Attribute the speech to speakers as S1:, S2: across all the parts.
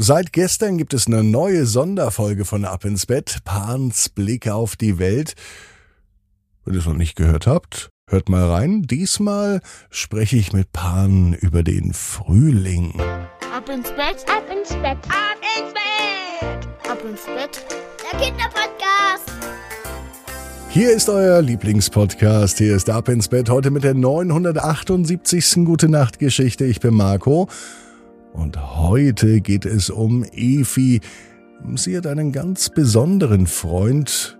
S1: Seit gestern gibt es eine neue Sonderfolge von Ab ins Bett, Pans Blick auf die Welt. Wenn ihr es noch nicht gehört habt, hört mal rein. Diesmal spreche ich mit Pan über den Frühling.
S2: Ab ins Bett, ab ins Bett, ab ins Bett, ab ins Bett. Der Kinderpodcast.
S1: Hier ist euer Lieblingspodcast. Hier ist Ab ins Bett heute mit der 978. Gute Nacht Geschichte. Ich bin Marco. Und heute geht es um Efi. Sie hat einen ganz besonderen Freund.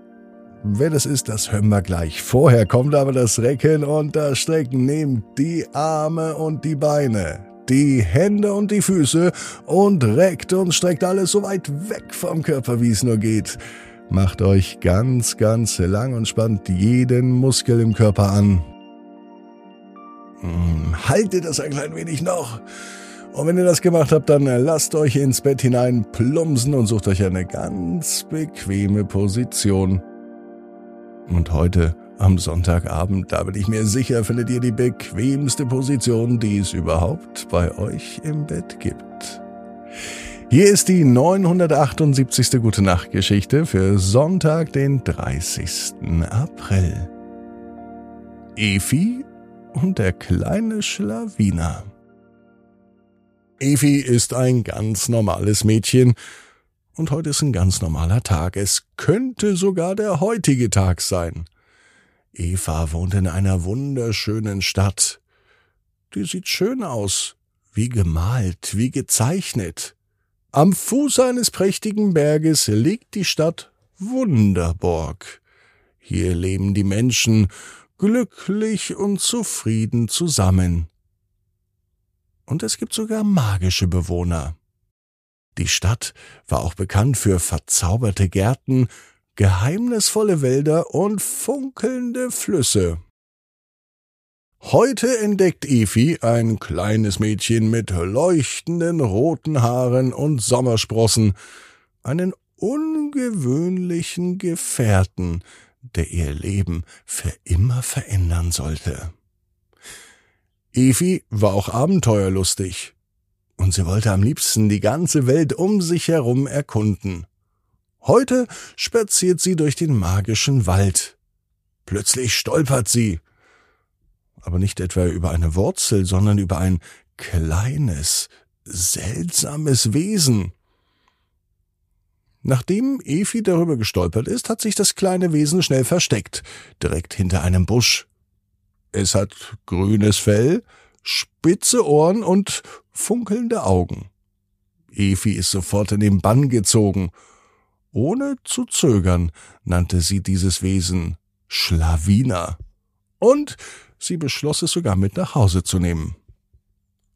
S1: Wer das ist, das hören wir gleich. Vorher kommt aber das Recken und das Strecken. Nehmt die Arme und die Beine, die Hände und die Füße und reckt und streckt alles so weit weg vom Körper, wie es nur geht. Macht euch ganz, ganz lang und spannt jeden Muskel im Körper an. Hm, haltet das ein klein wenig noch. Und wenn ihr das gemacht habt, dann lasst euch ins Bett hinein plumpsen und sucht euch eine ganz bequeme Position. Und heute am Sonntagabend, da bin ich mir sicher, findet ihr die bequemste Position, die es überhaupt bei euch im Bett gibt. Hier ist die 978. Gute Nacht Geschichte für Sonntag, den 30. April. Efi und der kleine Schlawiner. Evi ist ein ganz normales Mädchen. Und heute ist ein ganz normaler Tag. Es könnte sogar der heutige Tag sein. Eva wohnt in einer wunderschönen Stadt. Die sieht schön aus, wie gemalt, wie gezeichnet. Am Fuß eines prächtigen Berges liegt die Stadt Wunderborg. Hier leben die Menschen glücklich und zufrieden zusammen und es gibt sogar magische Bewohner. Die Stadt war auch bekannt für verzauberte Gärten, geheimnisvolle Wälder und funkelnde Flüsse. Heute entdeckt Efi, ein kleines Mädchen mit leuchtenden roten Haaren und Sommersprossen, einen ungewöhnlichen Gefährten, der ihr Leben für immer verändern sollte. Evi war auch abenteuerlustig. Und sie wollte am liebsten die ganze Welt um sich herum erkunden. Heute spaziert sie durch den magischen Wald. Plötzlich stolpert sie. Aber nicht etwa über eine Wurzel, sondern über ein kleines, seltsames Wesen. Nachdem Efi darüber gestolpert ist, hat sich das kleine Wesen schnell versteckt, direkt hinter einem Busch. Es hat grünes Fell, spitze Ohren und funkelnde Augen. Efi ist sofort in den Bann gezogen. Ohne zu zögern nannte sie dieses Wesen Schlawiner. Und sie beschloss es sogar mit nach Hause zu nehmen.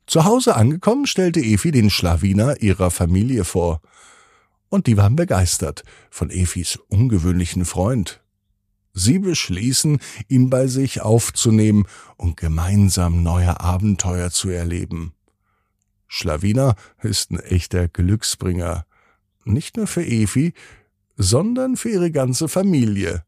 S1: Zu Hause angekommen, stellte Efi den Schlawiner ihrer Familie vor. Und die waren begeistert von Efis ungewöhnlichen Freund. Sie beschließen, ihn bei sich aufzunehmen und gemeinsam neue Abenteuer zu erleben. Schlawiner ist ein echter Glücksbringer. Nicht nur für Efi, sondern für ihre ganze Familie.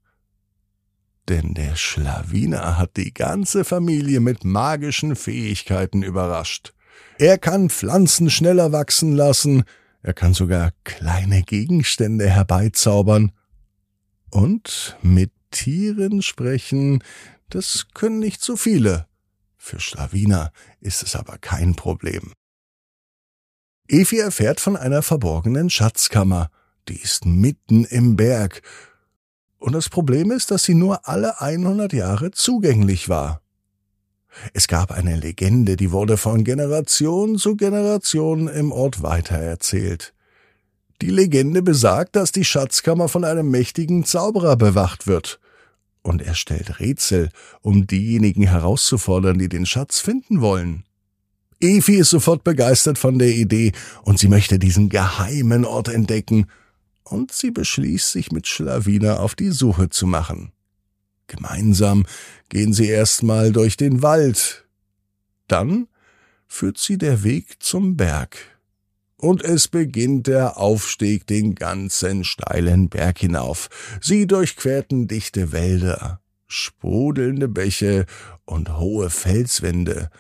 S1: Denn der Schlawiner hat die ganze Familie mit magischen Fähigkeiten überrascht. Er kann Pflanzen schneller wachsen lassen, er kann sogar kleine Gegenstände herbeizaubern und mit Tieren sprechen, das können nicht so viele. Für Schlawiner ist es aber kein Problem. Efi erfährt von einer verborgenen Schatzkammer, die ist mitten im Berg. Und das Problem ist, dass sie nur alle 100 Jahre zugänglich war. Es gab eine Legende, die wurde von Generation zu Generation im Ort weitererzählt. Die Legende besagt, dass die Schatzkammer von einem mächtigen Zauberer bewacht wird und er stellt Rätsel, um diejenigen herauszufordern, die den Schatz finden wollen. Efi ist sofort begeistert von der Idee und sie möchte diesen geheimen Ort entdecken und sie beschließt, sich mit Schlawiner auf die Suche zu machen. Gemeinsam gehen sie erstmal durch den Wald. Dann führt sie der Weg zum Berg und es beginnt der Aufstieg den ganzen steilen Berg hinauf. Sie durchquerten dichte Wälder, sprudelnde Bäche und hohe Felswände,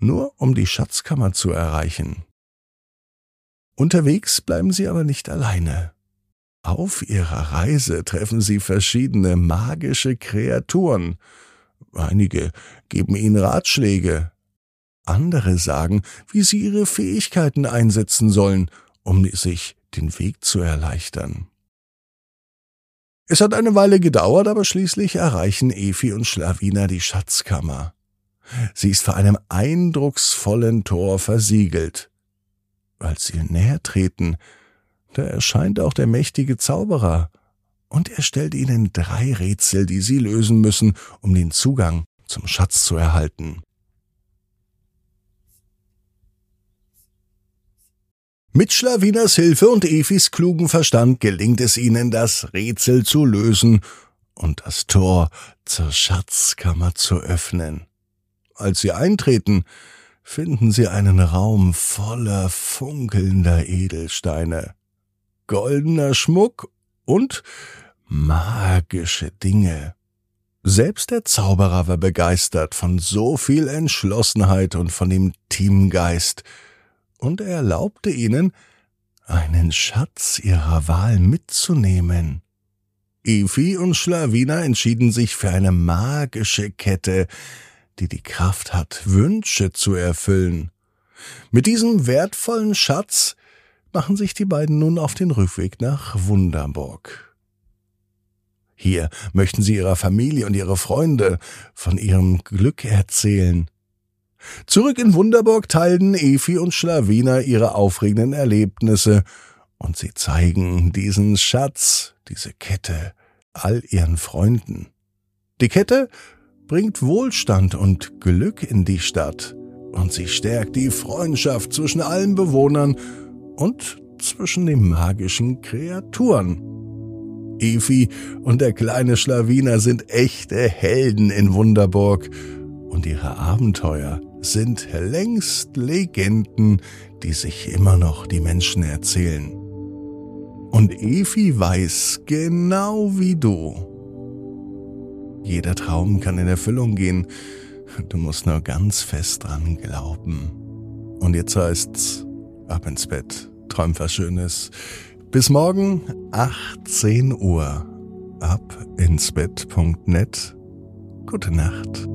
S1: nur um die Schatzkammer zu erreichen. Unterwegs bleiben sie aber nicht alleine. Auf ihrer Reise treffen sie verschiedene magische Kreaturen. Einige geben ihnen Ratschläge, andere sagen, wie sie ihre Fähigkeiten einsetzen sollen, um sich den Weg zu erleichtern. Es hat eine Weile gedauert, aber schließlich erreichen Efi und Schlawina die Schatzkammer. Sie ist vor einem eindrucksvollen Tor versiegelt. Als sie näher treten, da erscheint auch der mächtige Zauberer, und er stellt ihnen drei Rätsel, die sie lösen müssen, um den Zugang zum Schatz zu erhalten. Mit Schlawinas Hilfe und Efis klugen Verstand gelingt es ihnen, das Rätsel zu lösen und das Tor zur Schatzkammer zu öffnen. Als sie eintreten, finden sie einen Raum voller funkelnder Edelsteine, goldener Schmuck und magische Dinge. Selbst der Zauberer war begeistert von so viel Entschlossenheit und von dem Teamgeist, und er erlaubte ihnen, einen Schatz ihrer Wahl mitzunehmen. Efi und Schlawina entschieden sich für eine magische Kette, die die Kraft hat, Wünsche zu erfüllen. Mit diesem wertvollen Schatz machen sich die beiden nun auf den Rückweg nach Wunderburg. Hier möchten sie ihrer Familie und ihre Freunde von ihrem Glück erzählen. Zurück in Wunderburg teilten Efi und Schlawiner ihre aufregenden Erlebnisse, und sie zeigen diesen Schatz, diese Kette, all ihren Freunden. Die Kette bringt Wohlstand und Glück in die Stadt, und sie stärkt die Freundschaft zwischen allen Bewohnern und zwischen den magischen Kreaturen. Efi und der kleine Schlawiner sind echte Helden in Wunderburg, und ihre Abenteuer sind längst Legenden, die sich immer noch die Menschen erzählen. Und Efi weiß genau wie du. Jeder Traum kann in Erfüllung gehen. Du musst nur ganz fest dran glauben. Und jetzt heißt's, ab ins Bett, träum was Schönes. Bis morgen, 18 Uhr. Ab ins Bett.net. Gute Nacht.